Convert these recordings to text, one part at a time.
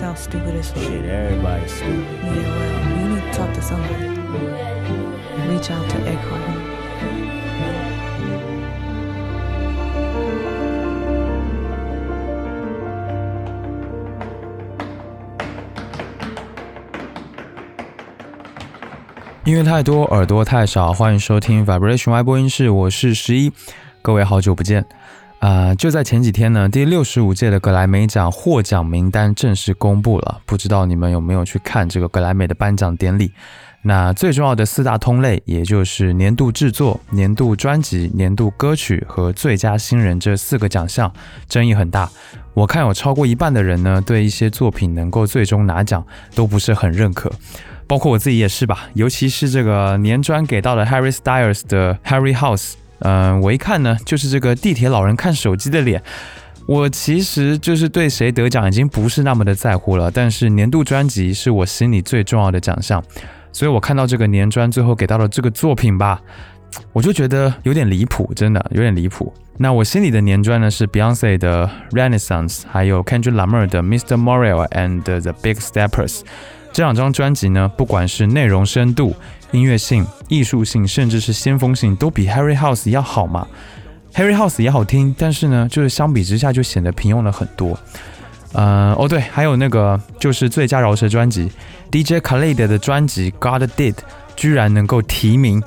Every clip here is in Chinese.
yourself stupid as fuck. Shit, everybody's stupid. Yeah, well, you need to talk to somebody. Reach out to Eckhart. 音乐太多，耳朵太少，欢迎收听 Vibration Y 播音室，我是十一，各位好久不见。啊，就在前几天呢，第六十五届的格莱美奖获奖名单正式公布了，不知道你们有没有去看这个格莱美的颁奖典礼？那最重要的四大通类，也就是年度制作、年度专辑、年度歌曲和最佳新人这四个奖项，争议很大。我看有超过一半的人呢，对一些作品能够最终拿奖都不是很认可，包括我自己也是吧。尤其是这个年专给到了 Harry Styles 的 Harry House，嗯，我一看呢，就是这个地铁老人看手机的脸。我其实就是对谁得奖已经不是那么的在乎了，但是年度专辑是我心里最重要的奖项。所以我看到这个年专最后给到了这个作品吧，我就觉得有点离谱，真的有点离谱。那我心里的年专呢是 Beyonce 的 Renaissance，还有 Kendrick Lamar 的 Mr. Morale and the Big Steppers。这两张专辑呢，不管是内容深度、音乐性、艺术性，甚至是先锋性，都比 Harry House 要好嘛。Harry House 也好听，但是呢，就是相比之下就显得平庸了很多。呃，哦对，还有那个就是最佳饶舌专辑，DJ Khaled 的专辑《God Did》居然能够提名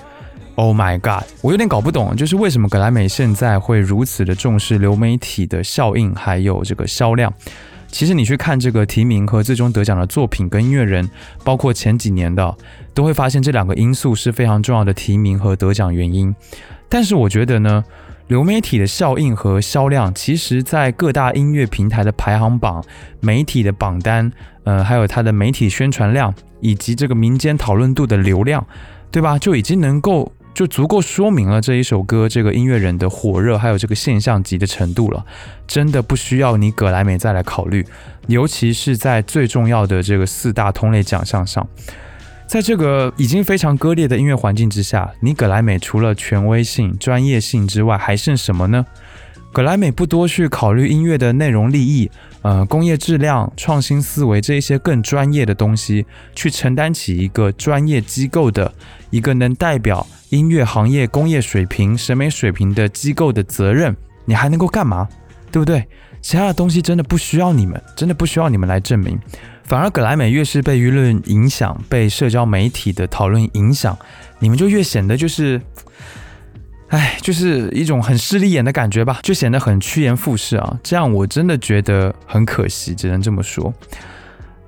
，Oh my God！我有点搞不懂，就是为什么格莱美现在会如此的重视流媒体的效应，还有这个销量。其实你去看这个提名和最终得奖的作品跟音乐人，包括前几年的，都会发现这两个因素是非常重要的提名和得奖原因。但是我觉得呢。流媒体的效应和销量，其实，在各大音乐平台的排行榜、媒体的榜单，呃，还有它的媒体宣传量，以及这个民间讨论度的流量，对吧？就已经能够就足够说明了这一首歌这个音乐人的火热，还有这个现象级的程度了。真的不需要你葛莱美再来考虑，尤其是在最重要的这个四大同类奖项上。在这个已经非常割裂的音乐环境之下，你格莱美除了权威性、专业性之外，还剩什么呢？格莱美不多去考虑音乐的内容利益、呃工业质量、创新思维这一些更专业的东西，去承担起一个专业机构的一个能代表音乐行业工业水平、审美水平的机构的责任，你还能够干嘛？对不对？其他的东西真的不需要你们，真的不需要你们来证明。反而，格莱美越是被舆论影响，被社交媒体的讨论影响，你们就越显得就是，哎，就是一种很势利眼的感觉吧，就显得很趋炎附势啊。这样我真的觉得很可惜，只能这么说。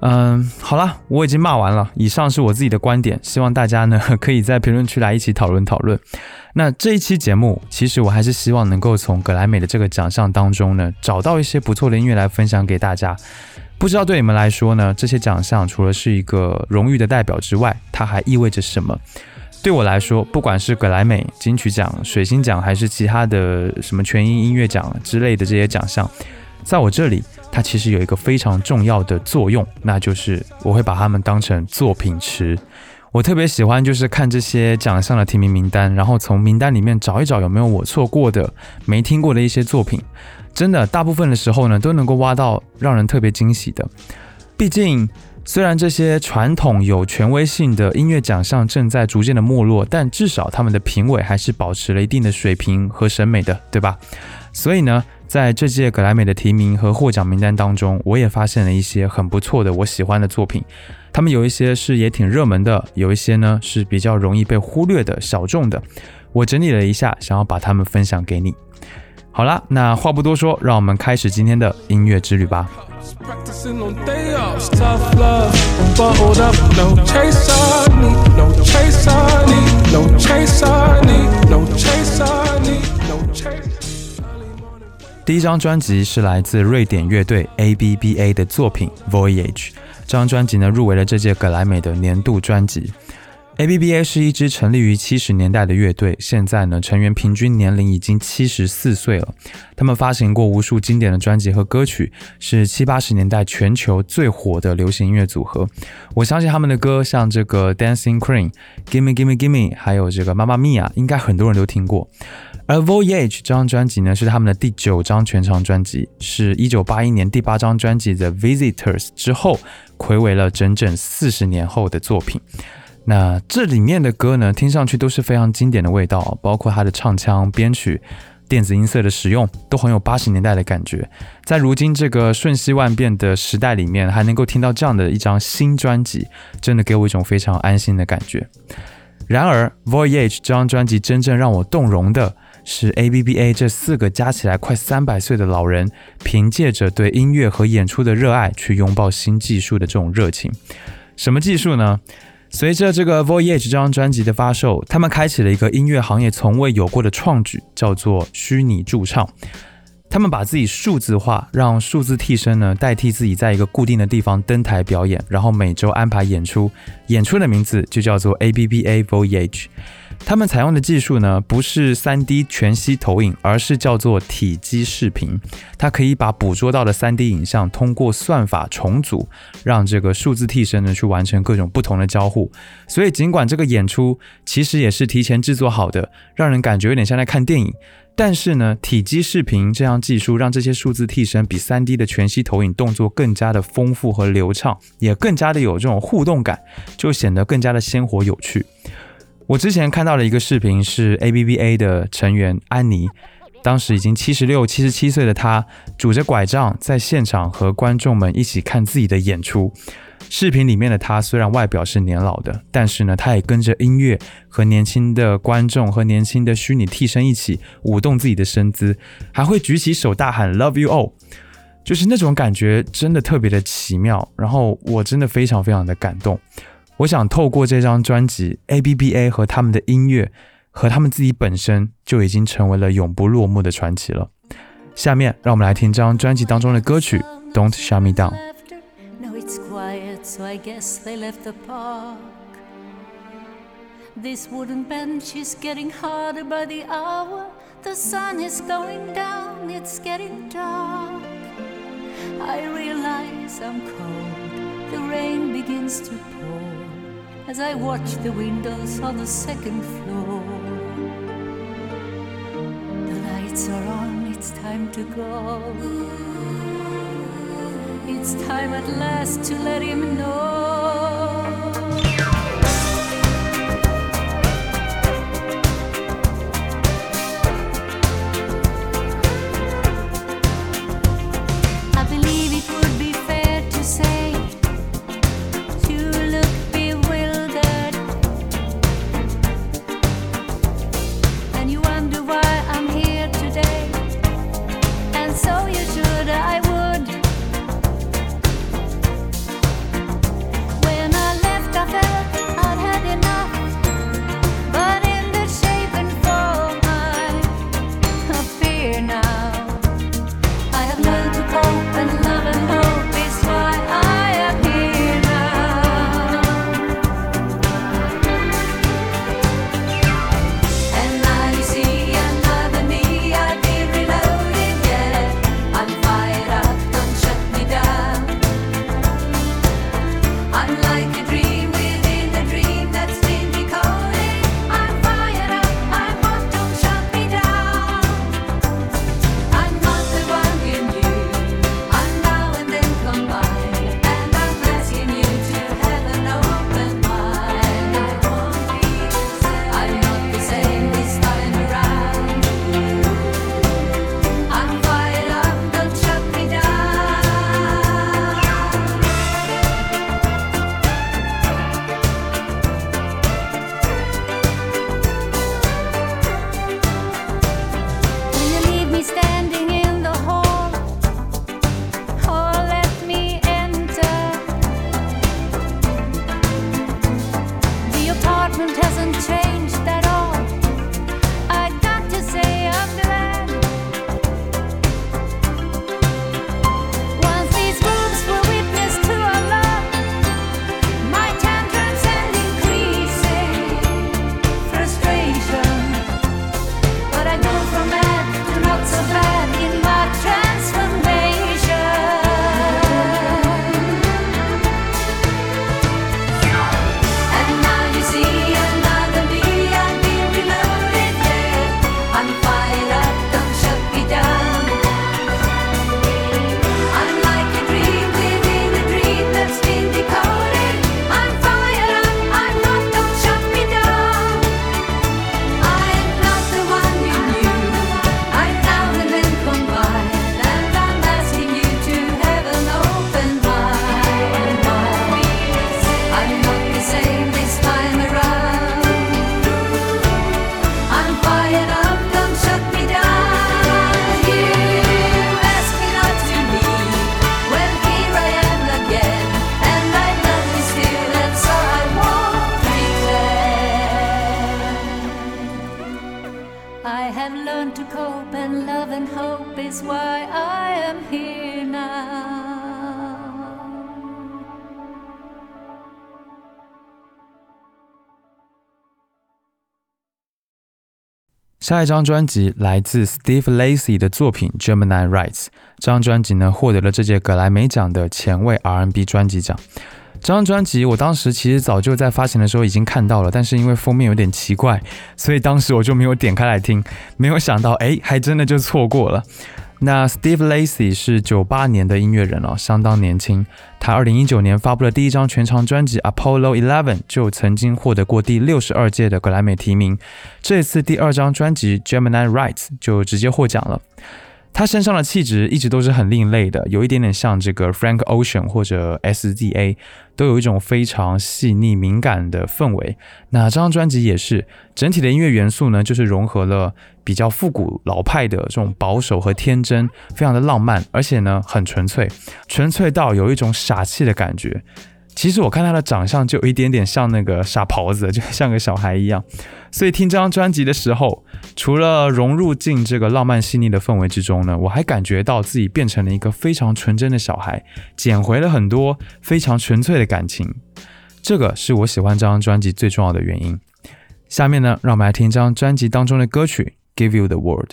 嗯，好了，我已经骂完了。以上是我自己的观点，希望大家呢可以在评论区来一起讨论讨论。那这一期节目，其实我还是希望能够从格莱美的这个奖项当中呢，找到一些不错的音乐来分享给大家。不知道对你们来说呢，这些奖项除了是一个荣誉的代表之外，它还意味着什么？对我来说，不管是格莱美、金曲奖、水星奖，还是其他的什么全英音乐奖之类的这些奖项，在我这里，它其实有一个非常重要的作用，那就是我会把它们当成作品池。我特别喜欢就是看这些奖项的提名名单，然后从名单里面找一找有没有我错过的、没听过的一些作品。真的，大部分的时候呢，都能够挖到让人特别惊喜的。毕竟，虽然这些传统有权威性的音乐奖项正在逐渐的没落，但至少他们的评委还是保持了一定的水平和审美的，对吧？所以呢，在这届格莱美的提名和获奖名单当中，我也发现了一些很不错的我喜欢的作品。他们有一些是也挺热门的，有一些呢是比较容易被忽略的小众的。我整理了一下，想要把它们分享给你。好了，那话不多说，让我们开始今天的音乐之旅吧。第一张专辑是来自瑞典乐队 ABBA 的作品《Voyage》，这张专辑呢入围了这届格莱美的年度专辑。ABBA 是一支成立于七十年代的乐队，现在呢成员平均年龄已经七十四岁了。他们发行过无数经典的专辑和歌曲，是七八十年代全球最火的流行音乐组合。我相信他们的歌，像这个 Dancing Queen、Gimme Gimme Gimme，还有这个 Mamma Mia，应该很多人都听过。而 Voyage 这张专辑呢，是他们的第九张全长专辑，是一九八一年第八张专辑 The Visitors 之后，暌违了整整四十年后的作品。那这里面的歌呢，听上去都是非常经典的味道，包括它的唱腔、编曲、电子音色的使用，都很有八十年代的感觉。在如今这个瞬息万变的时代里面，还能够听到这样的一张新专辑，真的给我一种非常安心的感觉。然而，Voyage 这张专辑真正让我动容的是 ABBA 这四个加起来快三百岁的老人，凭借着对音乐和演出的热爱，去拥抱新技术的这种热情。什么技术呢？随着这个 Voyage 这张专辑的发售，他们开启了一个音乐行业从未有过的创举，叫做虚拟驻唱。他们把自己数字化，让数字替身呢代替自己在一个固定的地方登台表演，然后每周安排演出。演出的名字就叫做 ABBA Voyage。他们采用的技术呢不是 3D 全息投影，而是叫做体积视频。它可以把捕捉到的 3D 影像通过算法重组，让这个数字替身呢去完成各种不同的交互。所以尽管这个演出其实也是提前制作好的，让人感觉有点像在看电影。但是呢，体积视频这样技术让这些数字替身比 3D 的全息投影动作更加的丰富和流畅，也更加的有这种互动感，就显得更加的鲜活有趣。我之前看到了一个视频，是 ABBA 的成员安妮，当时已经七十六、七十七岁的她，拄着拐杖在现场和观众们一起看自己的演出。视频里面的她虽然外表是年老的，但是呢，她也跟着音乐和年轻的观众和年轻的虚拟替身一起舞动自己的身姿，还会举起手大喊 “Love you all”，就是那种感觉真的特别的奇妙。然后我真的非常非常的感动。我想透过这张专辑，ABBA 和他们的音乐和他们自己本身就已经成为了永不落幕的传奇了。下面让我们来听这张专辑当中的歌曲《Don't Shut Me Down》。it's quiet, so I guess they left the park. This wooden bench is getting harder by the hour. The sun is going down, it's getting dark. I realize I'm cold, the rain begins to pour as I watch the windows on the second floor. The lights are on, it's time to go. It's time at last to let him know. 下一张专辑来自 Steve Lacy 的作品《Gemini Rights》。这张专辑呢，获得了这届格莱美奖的前卫 R&B 专辑奖。这张专辑我当时其实早就在发行的时候已经看到了，但是因为封面有点奇怪，所以当时我就没有点开来听。没有想到，哎，还真的就错过了。那 Steve Lacy 是九八年的音乐人哦，相当年轻。他二零一九年发布的第一张全长专辑《Apollo Eleven》就曾经获得过第六十二届的格莱美提名。这次第二张专辑《Gemini Rights》就直接获奖了。他身上的气质一直都是很另类的，有一点点像这个 Frank Ocean 或者 SZA，都有一种非常细腻敏感的氛围。那这张专辑也是整体的音乐元素呢，就是融合了比较复古老派的这种保守和天真，非常的浪漫，而且呢很纯粹，纯粹到有一种傻气的感觉。其实我看他的长相就有一点点像那个傻狍子，就像个小孩一样。所以听这张专辑的时候，除了融入进这个浪漫细腻的氛围之中呢，我还感觉到自己变成了一个非常纯真的小孩，捡回了很多非常纯粹的感情。这个是我喜欢这张专辑最重要的原因。下面呢，让我们来听这张专辑当中的歌曲《Give You the World》。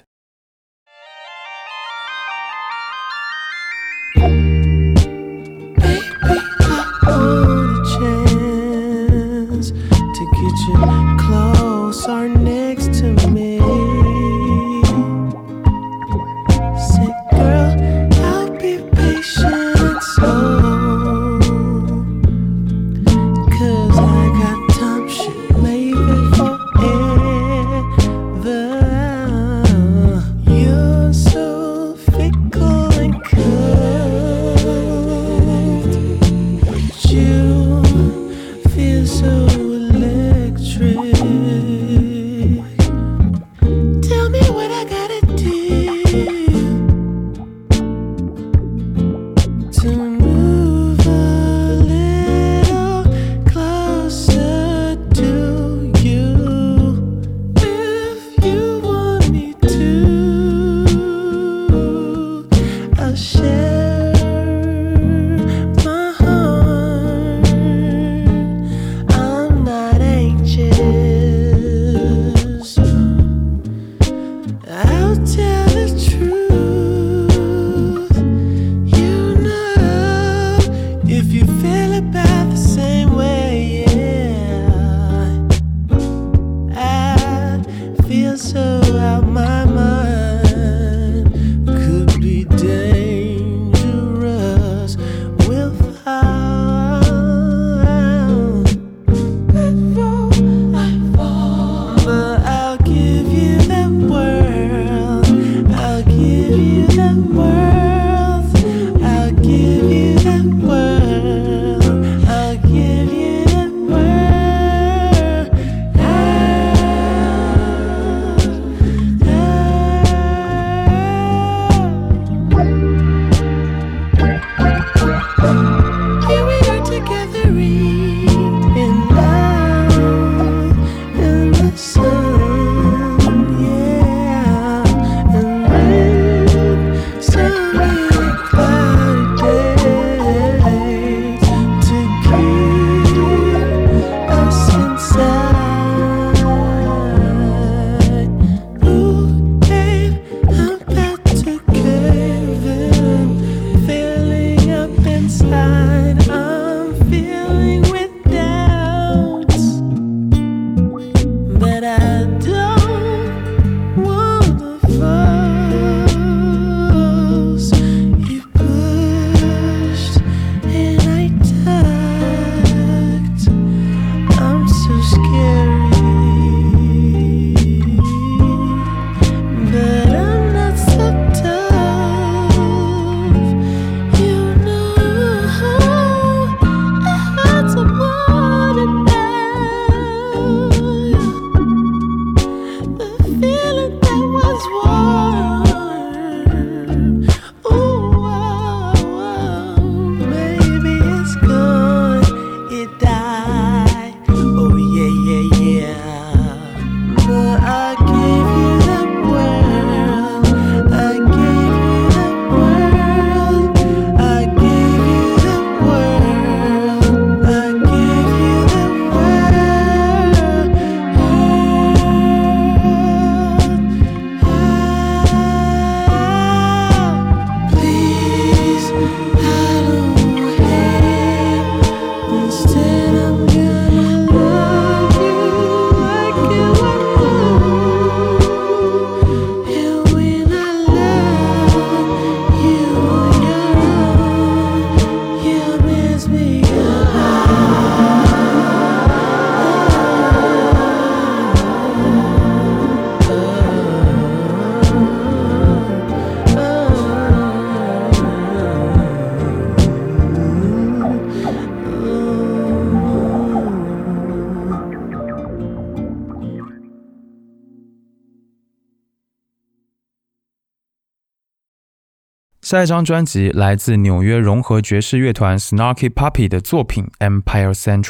下一张专辑来自纽约融合爵士乐团 Snarky Puppy 的作品《Empire Central》。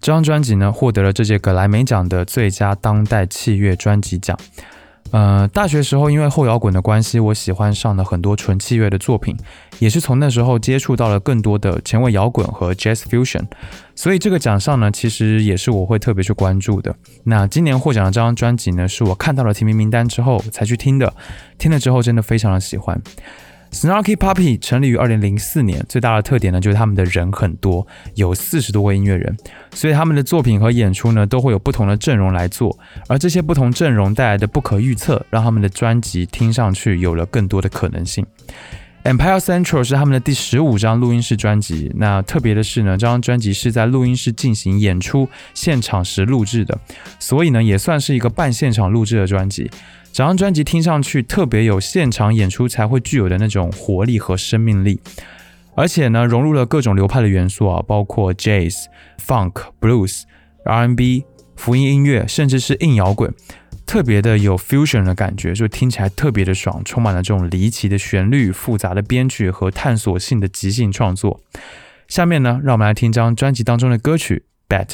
这张专辑呢，获得了这届格莱美奖的最佳当代器乐专辑奖。呃，大学时候因为后摇滚的关系，我喜欢上了很多纯器乐的作品，也是从那时候接触到了更多的前卫摇滚和 Jazz Fusion。所以这个奖项呢，其实也是我会特别去关注的。那今年获奖的这张专辑呢，是我看到了提名名单之后才去听的，听了之后真的非常的喜欢。Snarky Puppy 成立于二零零四年，最大的特点呢就是他们的人很多，有四十多位音乐人，所以他们的作品和演出呢都会有不同的阵容来做，而这些不同阵容带来的不可预测，让他们的专辑听上去有了更多的可能性。Empire Central 是他们的第十五张录音室专辑，那特别的是呢，这张专辑是在录音室进行演出现场时录制的，所以呢也算是一个半现场录制的专辑。整张专辑听上去特别有现场演出才会具有的那种活力和生命力，而且呢，融入了各种流派的元素啊，包括 Jazz、Funk、Blues、R&B、福音音乐，甚至是硬摇滚，特别的有 fusion 的感觉，就听起来特别的爽，充满了这种离奇的旋律、复杂的编曲和探索性的即兴创作。下面呢，让我们来听张专辑当中的歌曲《Bet》。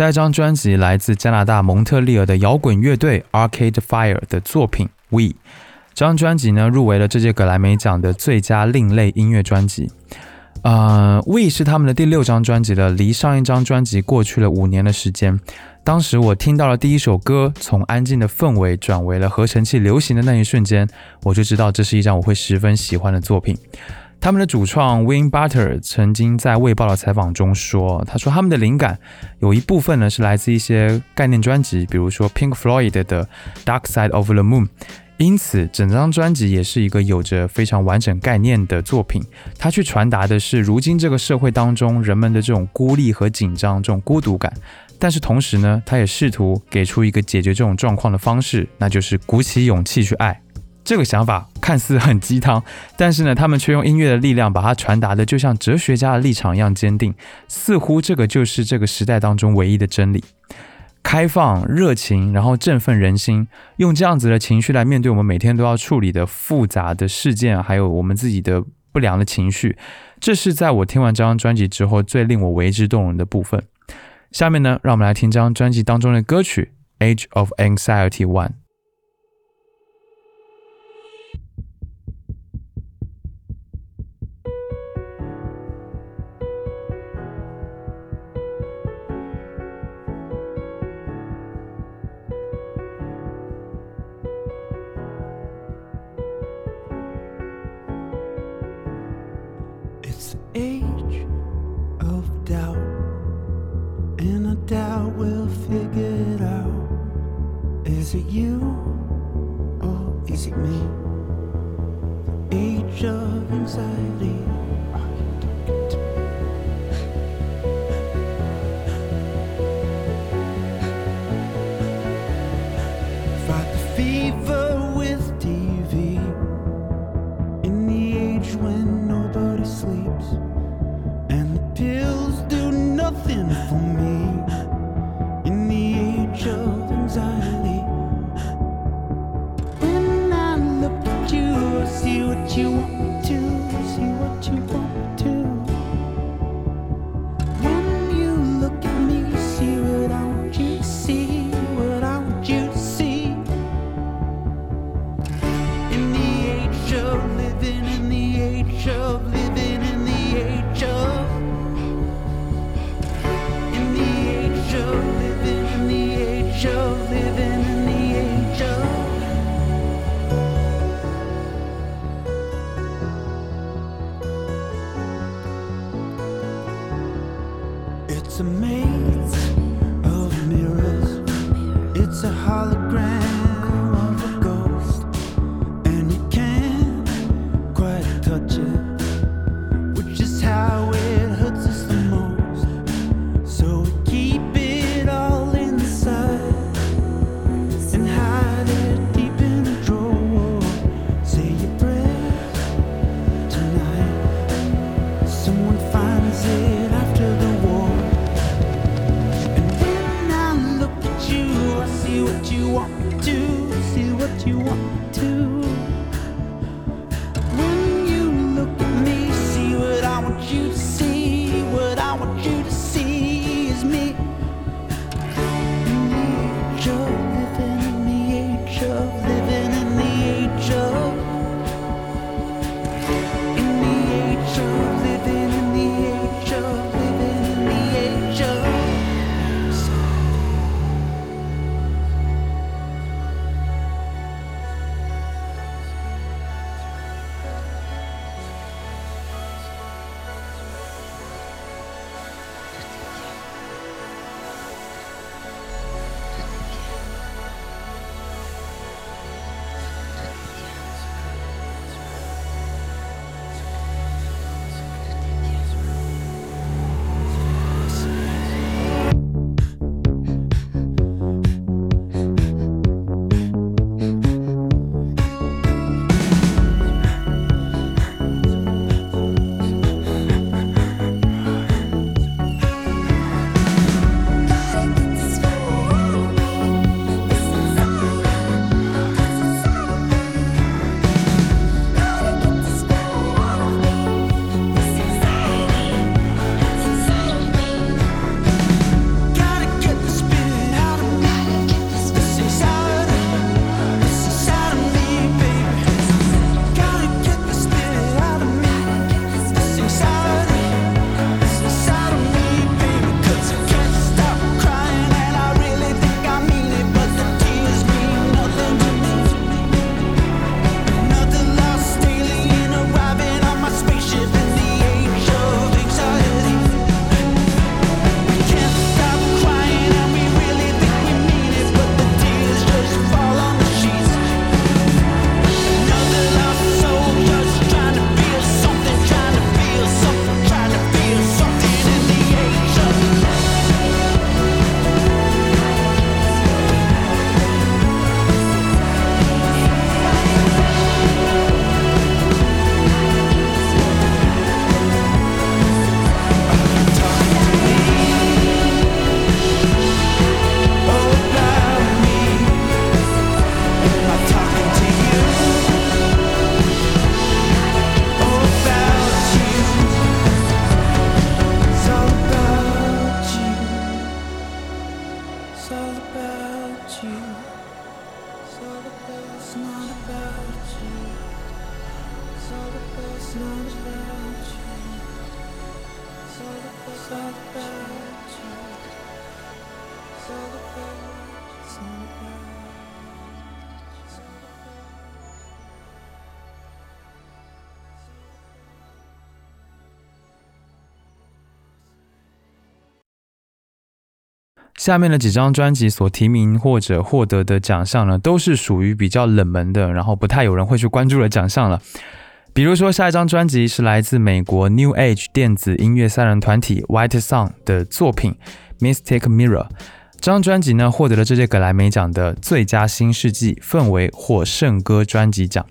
下一张专辑来自加拿大蒙特利尔的摇滚乐队 Arcade Fire 的作品《We》。这张专辑呢，入围了这届格莱美奖的最佳另类音乐专辑。呃，《We》是他们的第六张专辑了，离上一张专辑过去了五年的时间。当时我听到了第一首歌，从安静的氛围转为了合成器流行的那一瞬间，我就知道这是一张我会十分喜欢的作品。他们的主创 Win Butter 曾经在《卫报》的采访中说：“他说他们的灵感有一部分呢是来自一些概念专辑，比如说 Pink Floyd 的《Dark Side of the Moon》，因此整张专辑也是一个有着非常完整概念的作品。它去传达的是如今这个社会当中人们的这种孤立和紧张，这种孤独感。但是同时呢，他也试图给出一个解决这种状况的方式，那就是鼓起勇气去爱。”这个想法看似很鸡汤，但是呢，他们却用音乐的力量把它传达的就像哲学家的立场一样坚定，似乎这个就是这个时代当中唯一的真理。开放、热情，然后振奋人心，用这样子的情绪来面对我们每天都要处理的复杂的事件，还有我们自己的不良的情绪，这是在我听完这张专辑之后最令我为之动容的部分。下面呢，让我们来听这张专辑当中的歌曲《Age of Anxiety One》。Fight the fever with TV in the age when. 下面的几张专辑所提名或者获得的奖项呢，都是属于比较冷门的，然后不太有人会去关注的奖项了。比如说，下一张专辑是来自美国 New Age 电子音乐三人团体 White Sun 的作品《Mystic Mirror》。这张专辑呢，获得了这届格莱美奖的最佳新世纪氛围或圣歌专辑奖，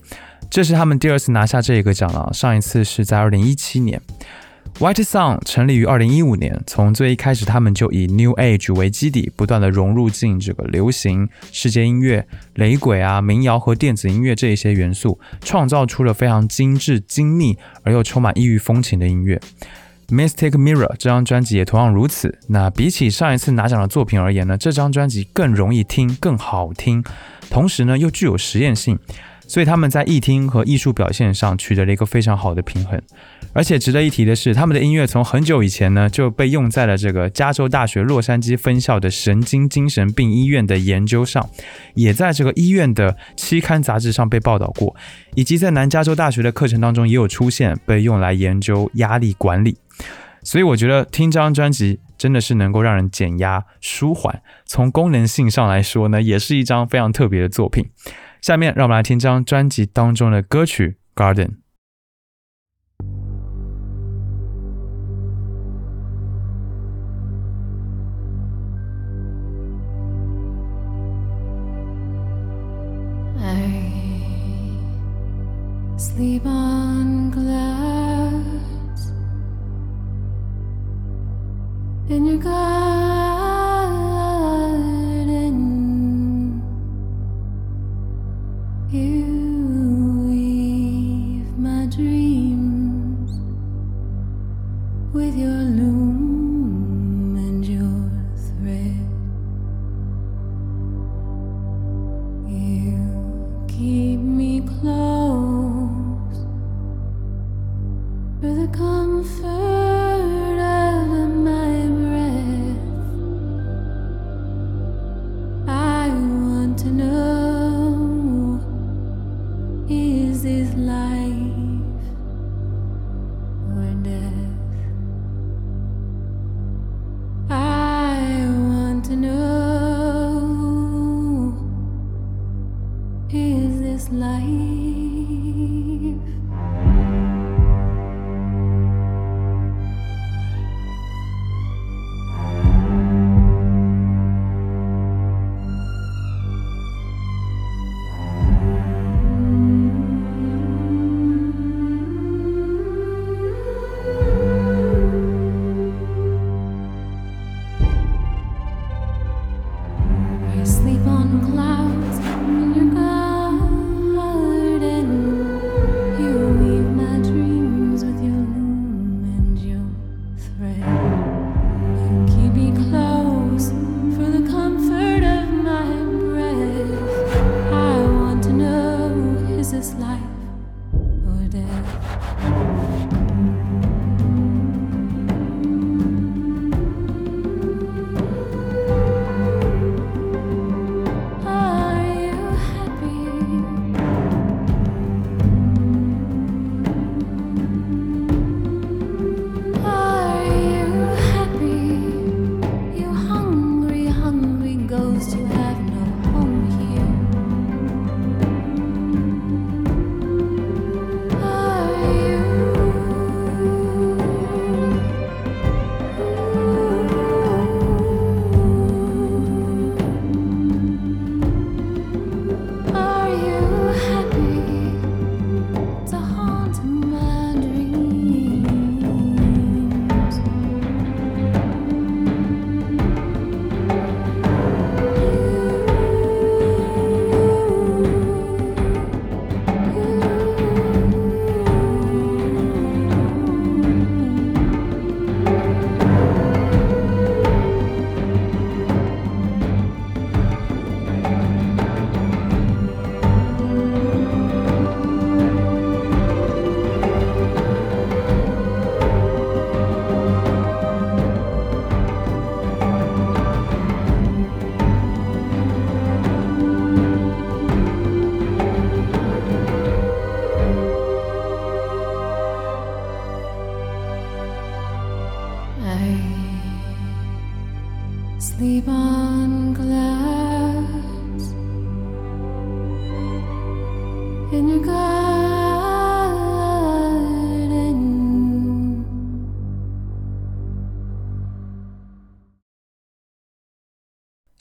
这是他们第二次拿下这个奖了，上一次是在二零一七年。White Sun 成立于二零一五年，从最一开始，他们就以 New Age 为基底，不断的融入进这个流行、世界音乐、雷鬼啊、民谣和电子音乐这一些元素，创造出了非常精致、精密而又充满异域风情的音乐。Mystic Mirror 这张专辑也同样如此。那比起上一次拿奖的作品而言呢，这张专辑更容易听、更好听，同时呢又具有实验性。所以他们在艺听和艺术表现上取得了一个非常好的平衡，而且值得一提的是，他们的音乐从很久以前呢就被用在了这个加州大学洛杉矶分校的神经精神病医院的研究上，也在这个医院的期刊杂志上被报道过，以及在南加州大学的课程当中也有出现，被用来研究压力管理。所以我觉得听这张专辑真的是能够让人减压舒缓，从功能性上来说呢，也是一张非常特别的作品。下面让我们来听这张专辑当中的歌曲《Garden》。Sleep on glass in your garden. You weave my dreams with your loom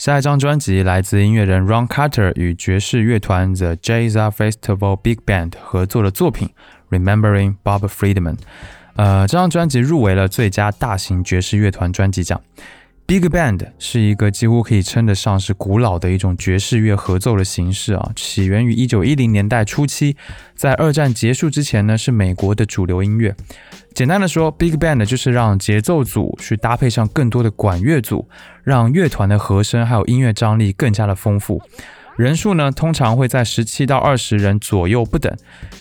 下一张专辑来自音乐人 Ron Carter 与爵士乐团 The Jazz Festival Big Band 合作的作品《Remembering Bob Friedman》。呃，这张专辑入围了最佳大型爵士乐团专辑奖。Big Band 是一个几乎可以称得上是古老的一种爵士乐合奏的形式啊，起源于一九一零年代初期，在二战结束之前呢，是美国的主流音乐。简单的说，Big Band 就是让节奏组去搭配上更多的管乐组，让乐团的和声还有音乐张力更加的丰富。人数呢，通常会在十七到二十人左右不等。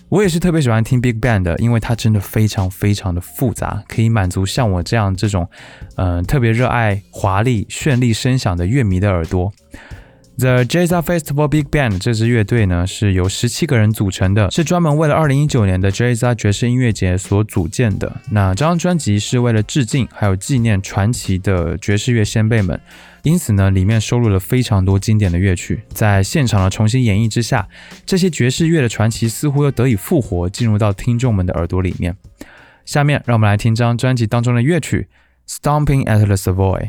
我也是特别喜欢听 Big Band 的，因为它真的非常非常的复杂，可以满足像我这样这种，嗯，特别热爱华丽绚丽声响的乐迷的耳朵。The Jazz Festival Big Band 这支乐队呢，是由十七个人组成的，是专门为了二零一九年的 Jazz 爵士音乐节所组建的。那这张专辑是为了致敬还有纪念传奇的爵士乐先辈们。因此呢，里面收录了非常多经典的乐曲，在现场的重新演绎之下，这些爵士乐的传奇似乎又得以复活，进入到听众们的耳朵里面。下面让我们来听张专辑当中的乐曲《Stomping at the Savoy》。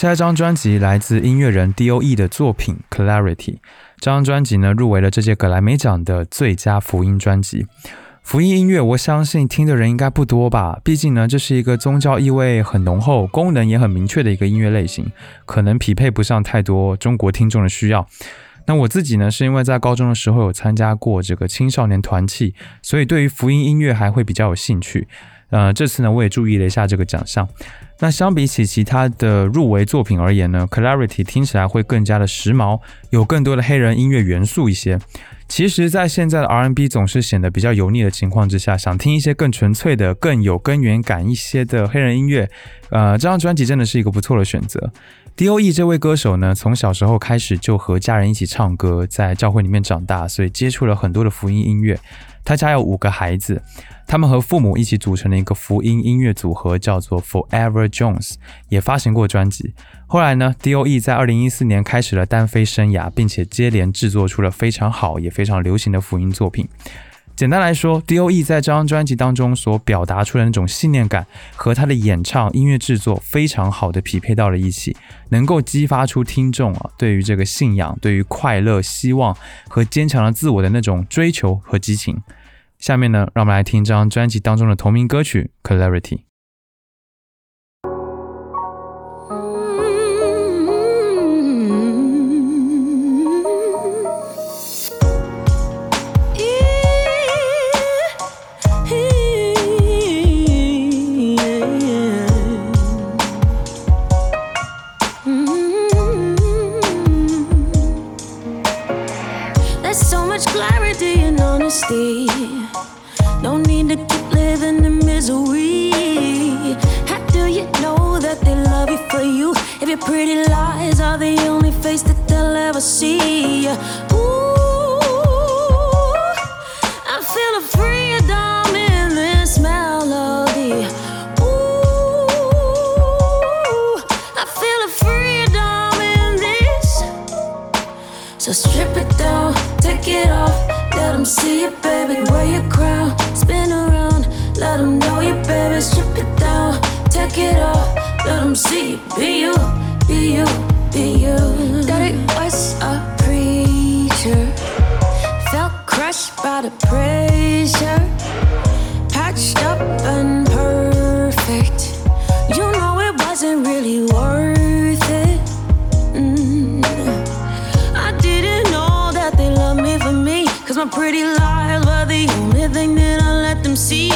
下一张专辑来自音乐人 D.O.E 的作品《Clarity》。这张专辑呢，入围了这届格莱美奖的最佳福音专辑。福音音乐，我相信听的人应该不多吧？毕竟呢，这是一个宗教意味很浓厚、功能也很明确的一个音乐类型，可能匹配不上太多中国听众的需要。那我自己呢，是因为在高中的时候有参加过这个青少年团契，所以对于福音音乐还会比较有兴趣。呃，这次呢，我也注意了一下这个奖项。那相比起其他的入围作品而言呢，Clarity 听起来会更加的时髦，有更多的黑人音乐元素一些。其实，在现在的 R&B 总是显得比较油腻的情况之下，想听一些更纯粹的、更有根源感一些的黑人音乐，呃，这张专辑真的是一个不错的选择。D.O.E 这位歌手呢，从小时候开始就和家人一起唱歌，在教会里面长大，所以接触了很多的福音音乐。他家有五个孩子。他们和父母一起组成了一个福音音乐组合，叫做 Forever Jones，也发行过专辑。后来呢，D.O.E 在二零一四年开始了单飞生涯，并且接连制作出了非常好也非常流行的福音作品。简单来说，D.O.E 在这张专辑当中所表达出的那种信念感，和他的演唱、音乐制作非常好的匹配到了一起，能够激发出听众啊对于这个信仰、对于快乐、希望和坚强的自我的那种追求和激情。下面呢，让我们来听这张专辑当中的同名歌曲《Clarity》。They'll ever. Ooh, I feel a freedom in this melody. Ooh, I feel a freedom in this. So strip it down, take it off. Let them see it, baby. Wear your crown, spin around. Let them know you, baby. Strip it down, take it off. Let them see you, be you, be you, you. Daddy was a preacher, felt crushed by the pressure. Patched up and perfect. You know it wasn't really worth it. Mm. I didn't know that they love me for me. Cause my pretty lies were the only thing that I let them see.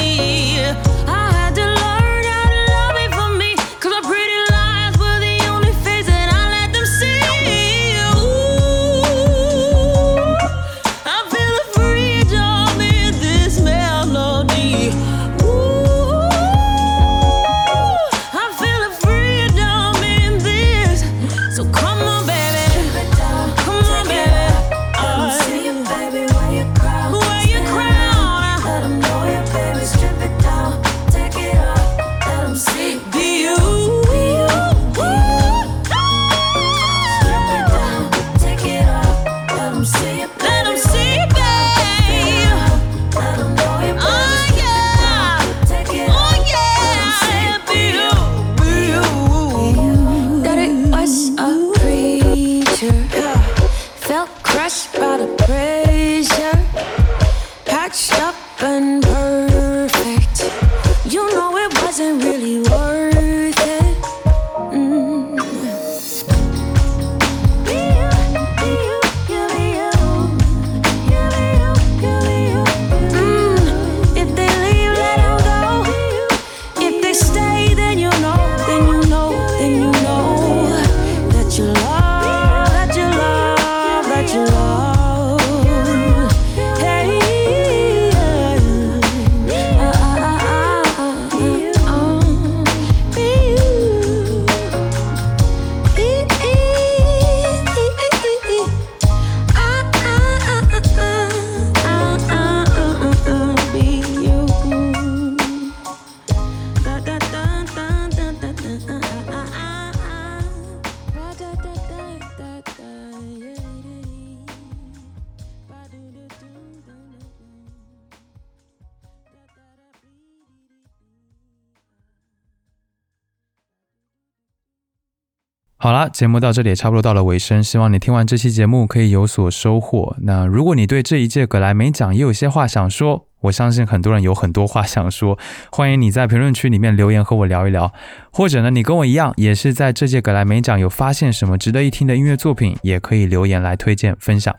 好了，节目到这里也差不多到了尾声，希望你听完这期节目可以有所收获。那如果你对这一届格莱美奖也有些话想说，我相信很多人有很多话想说，欢迎你在评论区里面留言和我聊一聊。或者呢，你跟我一样，也是在这届格莱美奖有发现什么值得一听的音乐作品，也可以留言来推荐分享。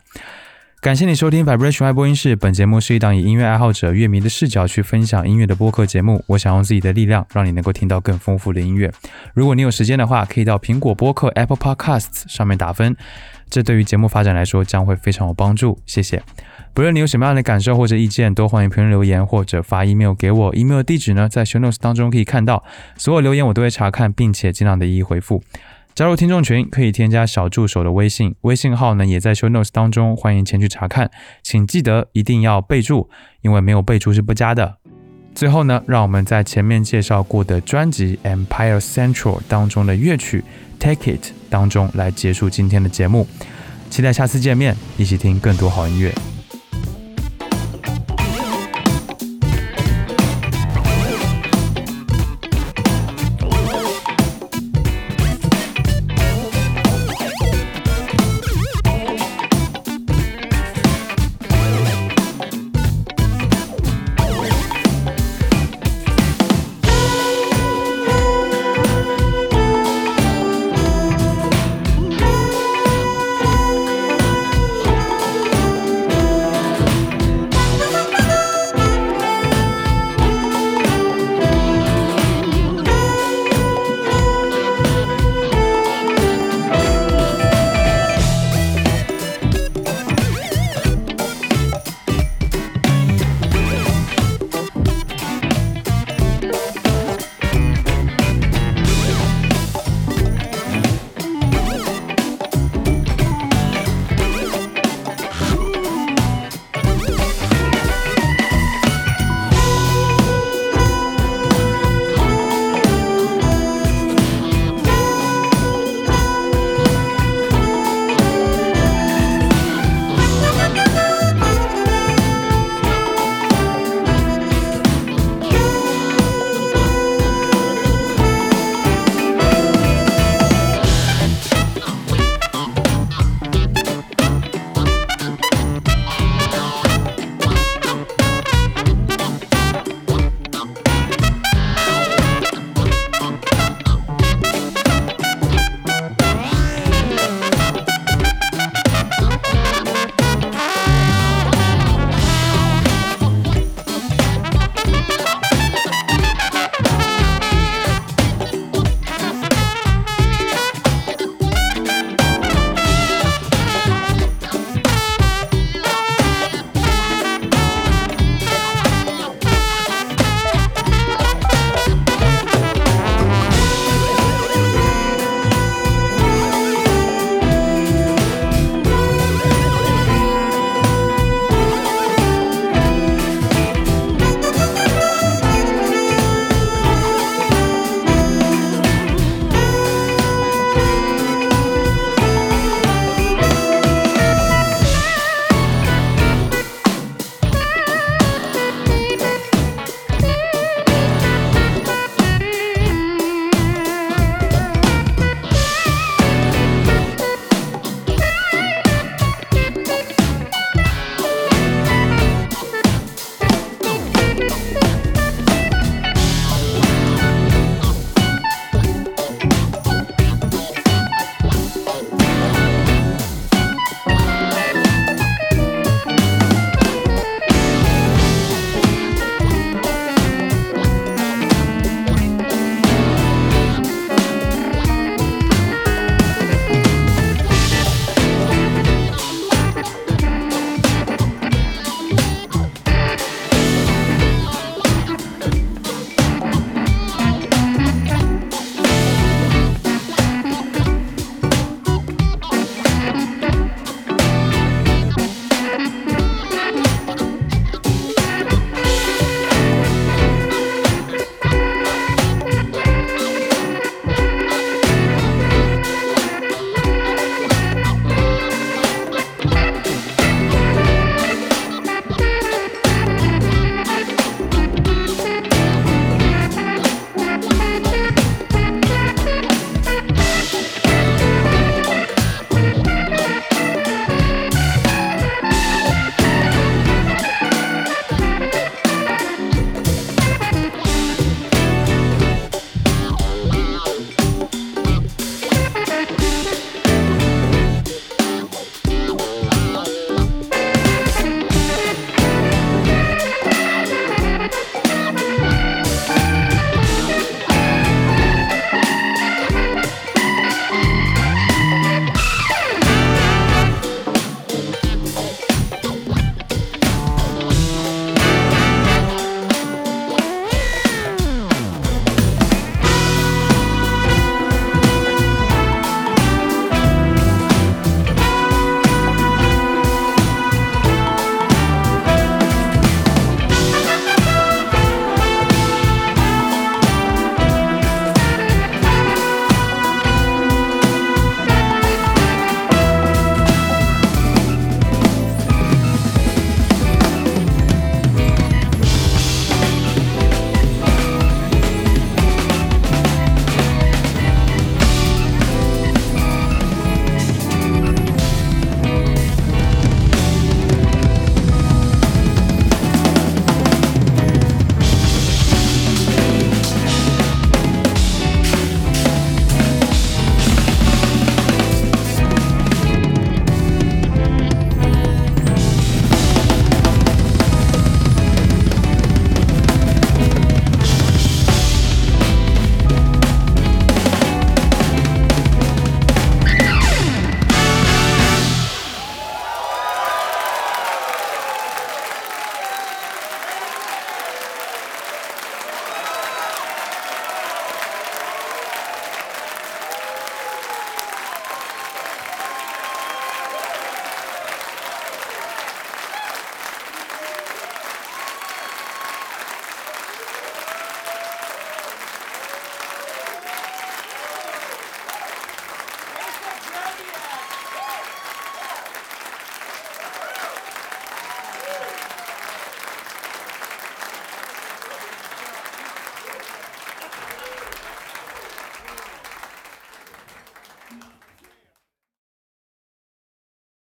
感谢你收听 Vibration 爱播音室。本节目是一档以音乐爱好者、乐迷的视角去分享音乐的播客节目。我想用自己的力量，让你能够听到更丰富的音乐。如果你有时间的话，可以到苹果播客 Apple Podcasts 上面打分，这对于节目发展来说将会非常有帮助。谢谢。不论你有什么样的感受或者意见，都欢迎评论留言或者发 email 给我。email 地址呢，在 show notes 当中可以看到。所有留言我都会查看，并且尽量的一一回复。加入听众群可以添加小助手的微信，微信号呢也在 show notes 当中，欢迎前去查看。请记得一定要备注，因为没有备注是不加的。最后呢，让我们在前面介绍过的专辑 Empire Central 当中的乐曲 Take It 当中来结束今天的节目。期待下次见面，一起听更多好音乐。